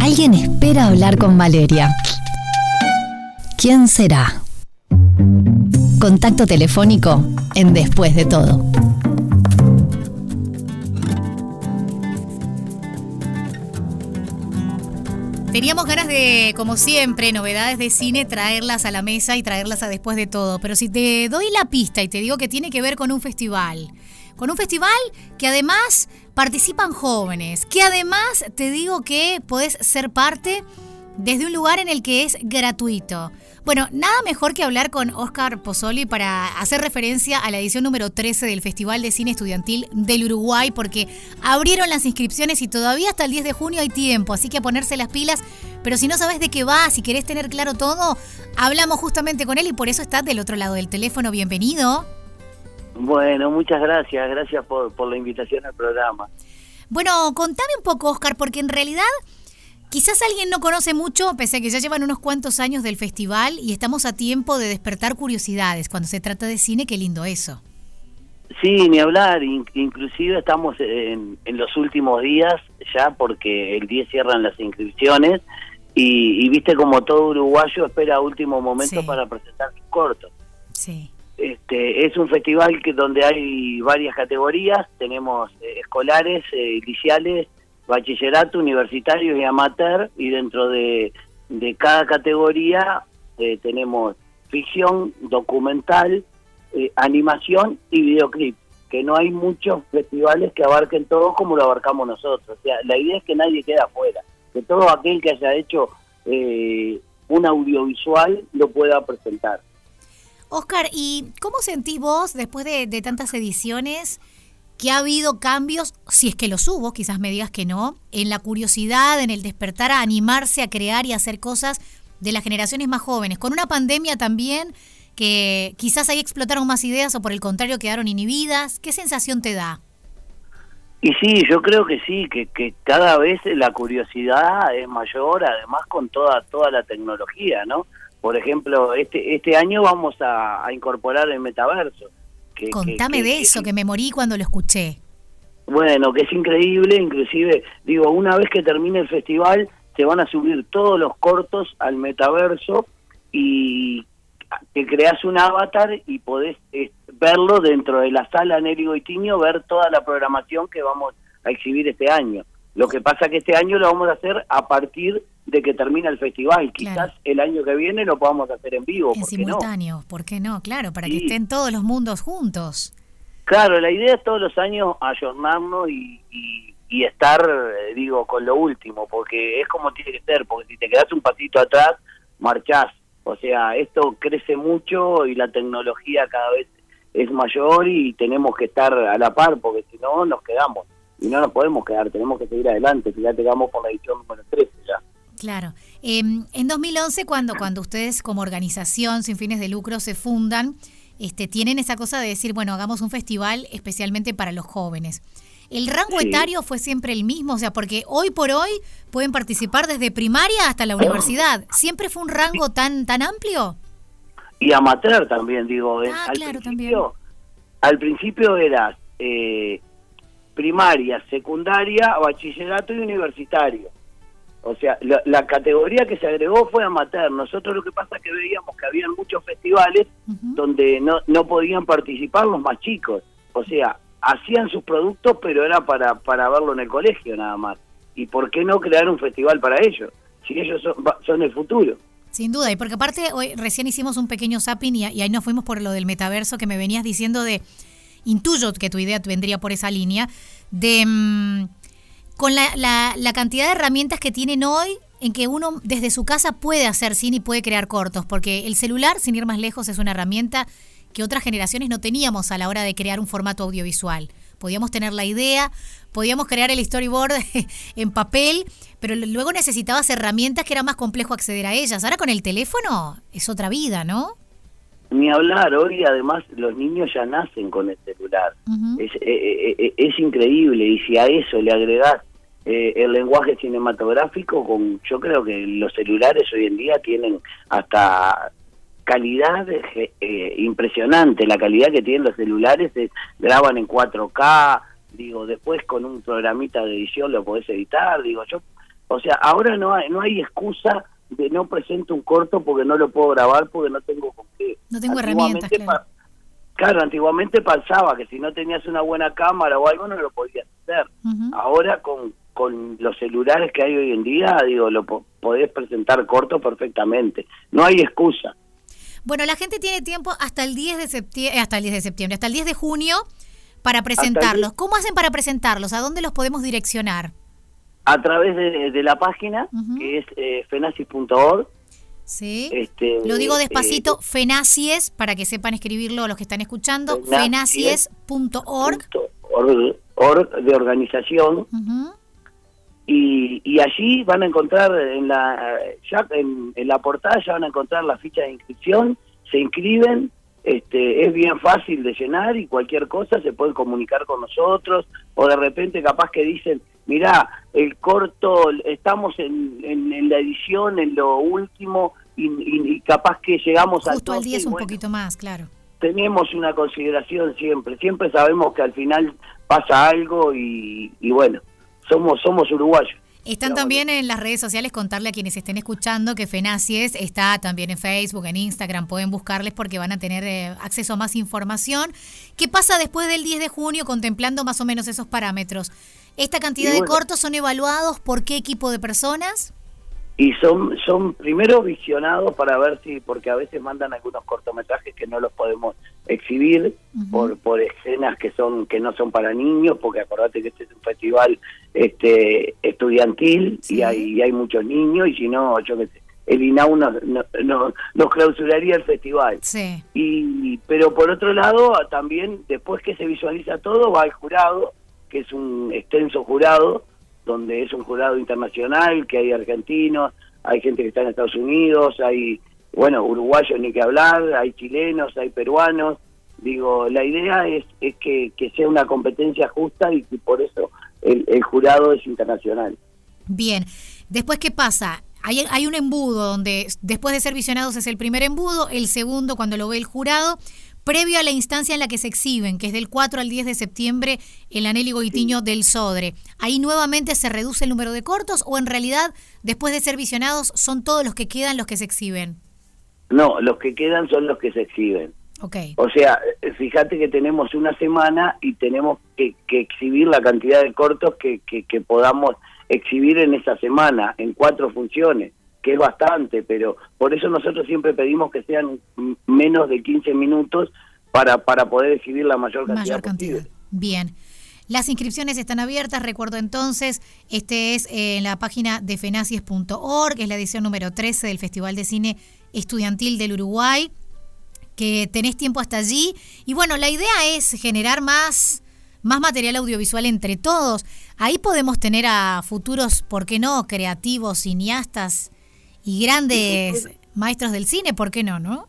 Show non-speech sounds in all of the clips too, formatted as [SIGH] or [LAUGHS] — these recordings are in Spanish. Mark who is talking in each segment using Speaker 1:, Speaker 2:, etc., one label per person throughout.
Speaker 1: Alguien espera hablar con Valeria. ¿Quién será? Contacto telefónico en Después de todo.
Speaker 2: Teníamos ganas de, como siempre, novedades de cine, traerlas a la mesa y traerlas a después de todo. Pero si te doy la pista y te digo que tiene que ver con un festival, con un festival que además participan jóvenes, que además te digo que puedes ser parte desde un lugar en el que es gratuito. Bueno, nada mejor que hablar con Oscar Pozzoli para hacer referencia a la edición número 13 del Festival de Cine Estudiantil del Uruguay, porque abrieron las inscripciones y todavía hasta el 10 de junio hay tiempo, así que a ponerse las pilas. Pero si no sabes de qué va, si querés tener claro todo, hablamos justamente con él y por eso estás del otro lado del teléfono. Bienvenido.
Speaker 3: Bueno, muchas gracias, gracias por, por la invitación al programa.
Speaker 2: Bueno, contame un poco, Oscar, porque en realidad Quizás alguien no conoce mucho, pese a que ya llevan unos cuantos años del festival y estamos a tiempo de despertar curiosidades cuando se trata de cine, qué lindo eso.
Speaker 3: Sí, ni hablar, inclusive estamos en, los últimos días ya porque el 10 cierran las inscripciones y, viste como todo uruguayo espera último momento para presentar sus cortos.
Speaker 2: Sí.
Speaker 3: Este, es un festival que donde hay varias categorías, tenemos eh, escolares, eh, iniciales, bachillerato, universitario y amateur, y dentro de, cada categoría eh, tenemos ficción, documental, eh, animación y videoclip, que no hay muchos festivales que abarquen todo como lo abarcamos nosotros. O sea, la idea es que nadie quede afuera, que todo aquel que haya hecho eh, un audiovisual lo pueda presentar.
Speaker 2: Oscar, ¿y cómo sentís vos después de, de tantas ediciones? Que ha habido cambios, si es que los hubo, quizás me digas que no, en la curiosidad, en el despertar a animarse a crear y hacer cosas de las generaciones más jóvenes, con una pandemia también que quizás ahí explotaron más ideas o por el contrario quedaron inhibidas. ¿Qué sensación te da?
Speaker 3: Y sí, yo creo que sí, que, cada vez la curiosidad es mayor, además con toda toda la tecnología, ¿no? Por ejemplo, este este año vamos a incorporar el metaverso
Speaker 2: Contame de eso, que me morí cuando lo escuché.
Speaker 3: Bueno, que es increíble, inclusive, digo, una vez que termine el festival, se van a subir todos los cortos al metaverso y te creas un avatar y podés eh, verlo dentro de la sala Nérigo y Tiño, ver toda la programación que vamos a exhibir este año. Lo que pasa que este año lo vamos a hacer a partir de que termina el festival. Quizás el año que viene lo podamos hacer en vivo.
Speaker 2: En simultáneo, ¿por qué no? Claro, para que estén todos los mundos juntos.
Speaker 3: Claro, la idea es todos los años ayornarnos y, y, estar, eh, digo, con lo último, porque es como tiene que ser, porque si te quedas un pasito atrás, marchás. O sea, esto crece mucho y la tecnología cada vez es mayor y tenemos que estar a la par, porque si no, nos quedamos. Y no nos podemos quedar, tenemos que seguir adelante. Fíjate, vamos por la edición número 13 ya.
Speaker 2: Claro. Em, en 2011, cuando, cuando ustedes como organización sin fines de lucro se fundan, este, tienen esa cosa de decir, bueno, hagamos un festival especialmente para los jóvenes. ¿El rango etario fue siempre el mismo? O sea, porque hoy por hoy pueden participar desde primaria hasta la universidad. ¿Siempre fue un rango tan, tan amplio?
Speaker 3: Y amateur también, digo.
Speaker 2: Ah, al claro, también.
Speaker 3: Al principio era eh, primaria, secundaria, bachillerato y universitario. O sea, la, categoría que se agregó fue amateur. Nosotros lo que pasa es que veíamos que había muchos festivales donde no, no podían participar los más chicos. O sea, hacían sus productos, pero era para, para verlo en el colegio nada más. ¿Y por qué no crear un festival para ellos? Si ellos son, son el futuro.
Speaker 2: Sin duda, y porque aparte hoy recién hicimos un pequeño zapping y, ahí nos fuimos por lo del metaverso que me venías diciendo de, intuyo que tu idea vendría por esa línea, de... Mm, con la, la, cantidad de herramientas que tienen hoy en que uno desde su casa puede hacer cine y puede crear cortos, porque el celular, sin ir más lejos, es una herramienta que otras generaciones no teníamos a la hora de crear un formato audiovisual. Podíamos tener la idea, podíamos crear el storyboard [LAUGHS] en papel, pero luego necesitabas herramientas que era más complejo acceder a ellas. Ahora con el teléfono es otra vida, ¿no?
Speaker 3: Ni hablar, hoy además los niños ya nacen con el celular. es, eh, eh, eh, es, increíble y si a eso le agregás eh, el lenguaje cinematográfico, con yo creo que los celulares hoy en día tienen hasta calidad eh, impresionante, la calidad que tienen los celulares, graban en 4K, digo, después con un programita de edición lo podés editar, digo, yo O sea, ahora no hay, no hay excusa de no presento un corto porque no lo puedo grabar porque no tengo con qué.
Speaker 2: No tengo herramientas, claro.
Speaker 3: claro. antiguamente pasaba que si no tenías una buena cámara o algo no lo podías hacer. Ahora con, con los celulares que hay hoy en día, digo, lo podés presentar corto perfectamente. No hay excusa.
Speaker 2: Bueno, la gente tiene tiempo hasta el 10 de septiembre, hasta el 10 de septiembre, hasta el 10 de junio para presentarlos. ¿Cómo hacen para presentarlos? ¿A dónde los podemos direccionar?
Speaker 3: A través de, la página, que es eh, fenacis.org.
Speaker 2: Sí. Este, Lo digo despacito, eh, fenacies, para que sepan escribirlo los que están escuchando, fenacies.org.
Speaker 3: Org de organización. y, y, allí van a encontrar en la ya en, en, la portada ya van a encontrar la ficha de inscripción, se inscriben este, es bien fácil de llenar y cualquier cosa se puede comunicar con nosotros o de repente capaz que dicen, mirá, el corto, estamos en, en, la edición, en lo último y, capaz que llegamos
Speaker 2: Justo al 10 un poquito más, claro.
Speaker 3: Tenemos una consideración siempre, siempre sabemos que al final pasa algo y, y bueno, somos, somos uruguayos.
Speaker 2: Están también en las redes sociales, contarle a quienes estén escuchando que Fenacies está también en Facebook, en Instagram, pueden buscarles porque van a tener eh, acceso a más información. ¿Qué pasa después del 10 de junio contemplando más o menos esos parámetros? ¿Esta cantidad de cortos son evaluados por qué equipo de personas?
Speaker 3: y son son primero visionados para ver si porque a veces mandan algunos cortometrajes que no los podemos exhibir por por escenas que son que no son para niños porque acordate que este es un festival este estudiantil y hay hay muchos niños y si no yo sé el INAU nos, no, nos clausuraría el festival
Speaker 2: sí.
Speaker 3: y pero por otro lado también después que se visualiza todo va el jurado que es un extenso jurado donde es un jurado internacional, que hay argentinos, hay gente que está en Estados Unidos, hay, bueno, uruguayos ni que hablar, hay chilenos, hay peruanos. Digo, la idea es, es que, sea una competencia justa y que por eso el, el jurado es internacional.
Speaker 2: Bien, después, ¿qué pasa? Hay, hay, un embudo donde después de ser visionados es el primer embudo, el segundo cuando lo ve el jurado, previo a la instancia en la que se exhiben, que es del 4 al 10 de septiembre, el Anel Goitiño del Sodre. ¿Ahí nuevamente se reduce el número de cortos o en realidad, después de ser visionados, son todos los que quedan los que se exhiben?
Speaker 3: No, los que quedan son los que se exhiben.
Speaker 2: Okay.
Speaker 3: O sea, fíjate que tenemos una semana y tenemos que, exhibir la cantidad de cortos que, que podamos exhibir en esa semana, en cuatro funciones que es bastante, pero por eso nosotros siempre pedimos que sean menos de 15 minutos para, para poder exhibir la mayor cantidad,
Speaker 2: cantidad. Bien. Las inscripciones están abiertas, recuerdo entonces, este es en eh, la página de fenacies.org, es la edición número 13 del Festival de Cine Estudiantil del Uruguay, que tenés tiempo hasta allí. Y bueno, la idea es generar más, más material audiovisual entre todos. Ahí podemos tener a futuros, ¿por qué no?, creativos, cineastas y grandes maestros del cine, ¿por qué no, no?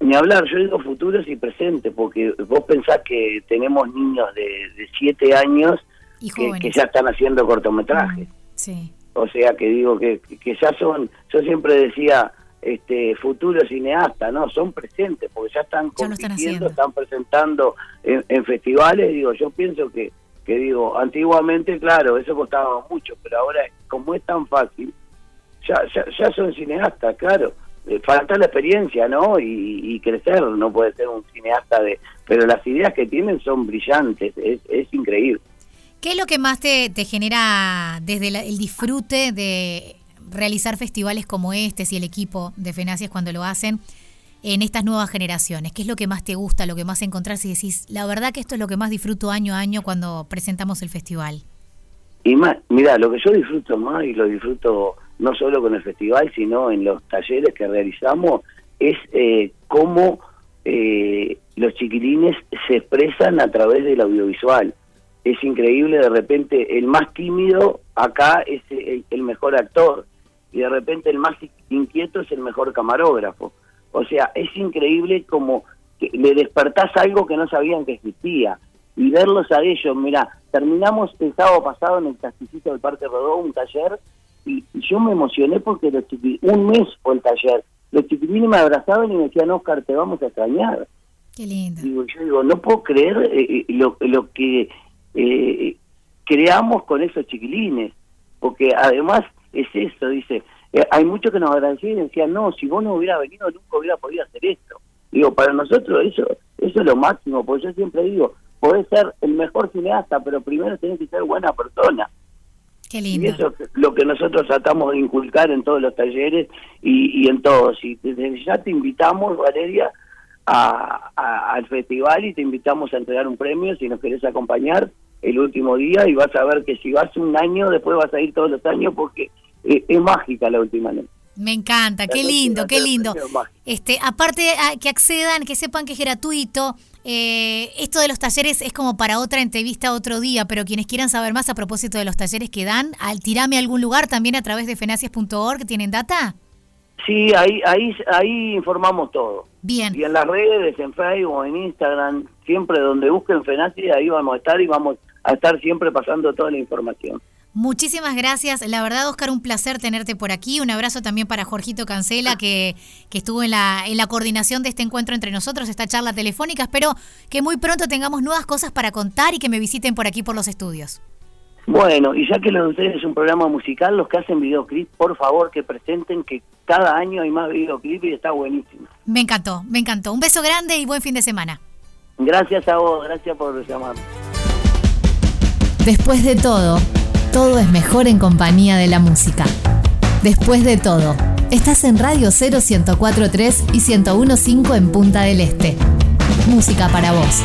Speaker 3: Ni hablar, yo digo futuros y presentes, porque vos pensás que tenemos niños de, de siete años que, ya están haciendo cortometrajes. Mm,
Speaker 2: sí.
Speaker 3: O sea, que digo que, que ya son, yo siempre decía, este futuros cineastas, ¿no? Son presentes, porque ya están compitiendo, están, presentando en, en, festivales, digo, yo pienso que, que digo, antiguamente, claro, eso costaba mucho, pero ahora, como es tan fácil, ya, ya, son cineastas, claro. Eh, falta la experiencia, ¿no? Y, crecer, no puede ser un cineasta de... Pero las ideas que tienen son brillantes, es, es increíble.
Speaker 2: ¿Qué es lo que más te, te genera desde el disfrute de realizar festivales como este y el equipo de FENACIAS cuando lo hacen en estas nuevas generaciones? ¿Qué es lo que más te gusta, lo que más encontrás y decís, la verdad que esto es lo que más disfruto año a año cuando presentamos el festival?
Speaker 3: Y más, mira, lo que yo disfruto más y lo disfruto no solo con el festival, sino en los talleres que realizamos, es eh, cómo eh, los chiquilines se expresan a través del audiovisual. Es increíble, de repente el más tímido acá es el, mejor actor y de repente el más inquieto es el mejor camarógrafo. O sea, es increíble como que le despertás algo que no sabían que existía y verlos a ellos. Mira, terminamos el sábado pasado en el castillo del Parque Rodó un taller y, yo me emocioné porque los un mes fue el taller, los chiquilines me abrazaban y me decían, Oscar, te vamos a extrañar.
Speaker 2: Qué lindo.
Speaker 3: Digo, yo digo, no puedo creer eh, eh, lo, lo que eh, creamos con esos chiquilines, porque además es eso, dice, eh, hay muchos que nos agradecían y decían, no, si vos no hubieras venido nunca hubiera podido hacer esto. Digo, para nosotros eso, eso es lo máximo, porque yo siempre digo, podés ser el mejor cineasta, pero primero tenés que ser buena persona.
Speaker 2: Qué lindo.
Speaker 3: Y eso es lo que nosotros tratamos de inculcar en todos los talleres y, y en todos. Y desde ya te invitamos, Valeria, a, al festival y te invitamos a entregar un premio si nos querés acompañar el último día y vas a ver que si vas un año, después vas a ir todos los años porque es, es mágica la última noche.
Speaker 2: Me encanta, qué lindo, qué lindo. Este, aparte que accedan, que sepan que es gratuito. Eh, esto de los talleres es como para otra entrevista otro día, pero quienes quieran saber más a propósito de los talleres que dan, al tirame a algún lugar también a través de fenacias.org, ¿tienen data?
Speaker 3: Sí, ahí, ahí, ahí informamos todo.
Speaker 2: Bien.
Speaker 3: Y en las redes, en Facebook, en Instagram, siempre donde busquen Fenacia, ahí vamos a estar y vamos a estar siempre pasando toda la información.
Speaker 2: Muchísimas gracias. La verdad, Oscar, un placer tenerte por aquí. Un abrazo también para Jorgito Cancela, que, que estuvo en la, en la coordinación de este encuentro entre nosotros, esta charla telefónica. Espero que muy pronto tengamos nuevas cosas para contar y que me visiten por aquí por los estudios.
Speaker 3: Bueno, y ya que lo de ustedes es un programa musical, los que hacen videoclip, por favor que presenten que cada año hay más videoclip y está buenísimo.
Speaker 2: Me encantó, me encantó. Un beso grande y buen fin de semana.
Speaker 3: Gracias a vos, gracias por llamarme.
Speaker 1: Después de todo, todo es mejor en compañía de la música. Después de todo, estás en Radio 0 1043 y 1015 en Punta del Este. Música para vos.